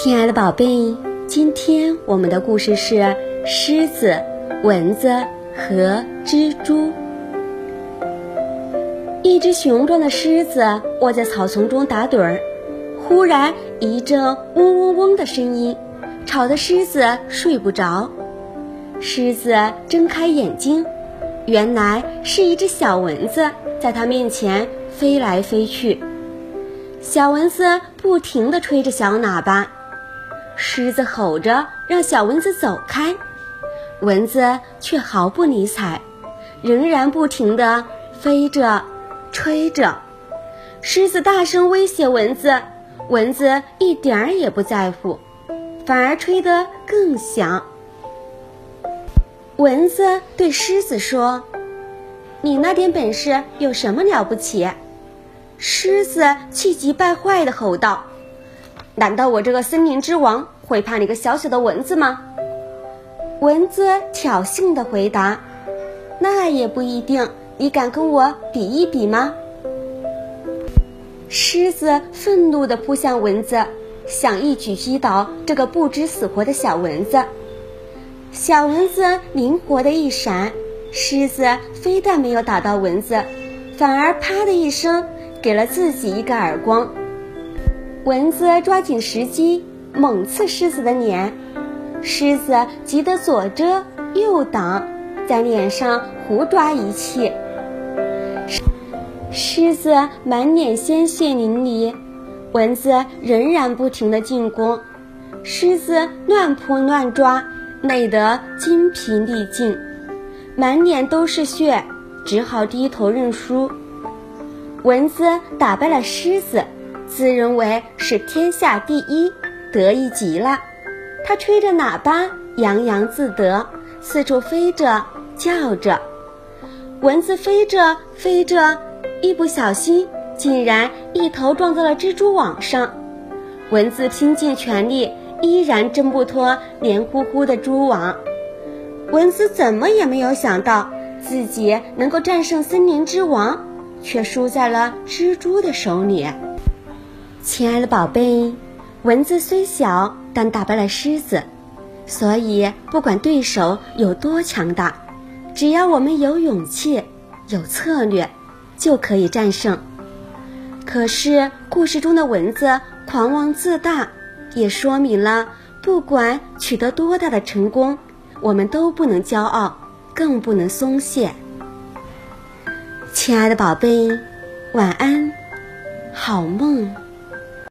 亲爱的宝贝，今天我们的故事是狮子、蚊子和蜘蛛。一只雄壮的狮子卧在草丛中打盹儿，忽然一阵嗡嗡嗡的声音，吵得狮子睡不着。狮子睁开眼睛，原来是一只小蚊子在它面前飞来飞去。小蚊子不停地吹着小喇叭。狮子吼着让小蚊子走开，蚊子却毫不理睬，仍然不停地飞着、吹着。狮子大声威胁蚊子，蚊子一点儿也不在乎，反而吹得更响。蚊子对狮子说：“你那点本事有什么了不起？”狮子气急败坏地吼道。难道我这个森林之王会怕你个小小的蚊子吗？蚊子挑衅地回答：“那也不一定，你敢跟我比一比吗？”狮子愤怒地扑向蚊子，想一举击倒这个不知死活的小蚊子。小蚊子灵活的一闪，狮子非但没有打到蚊子，反而啪的一声给了自己一个耳光。蚊子抓紧时机，猛刺狮子的脸，狮子急得左遮右挡，在脸上胡抓一气。狮子满脸鲜血淋漓，蚊子仍然不停地进攻，狮子乱扑乱抓，累得精疲力尽，满脸都是血，只好低头认输。蚊子打败了狮子。自认为是天下第一，得意极了。他吹着喇叭，洋洋自得，四处飞着，叫着。蚊子飞着飞着，一不小心，竟然一头撞在了蜘蛛网上。蚊子拼尽全力，依然挣不脱黏糊糊的蛛网。蚊子怎么也没有想到，自己能够战胜森林之王，却输在了蜘蛛的手里。亲爱的宝贝，蚊子虽小，但打败了狮子，所以不管对手有多强大，只要我们有勇气、有策略，就可以战胜。可是故事中的蚊子狂妄自大，也说明了不管取得多大的成功，我们都不能骄傲，更不能松懈。亲爱的宝贝，晚安，好梦。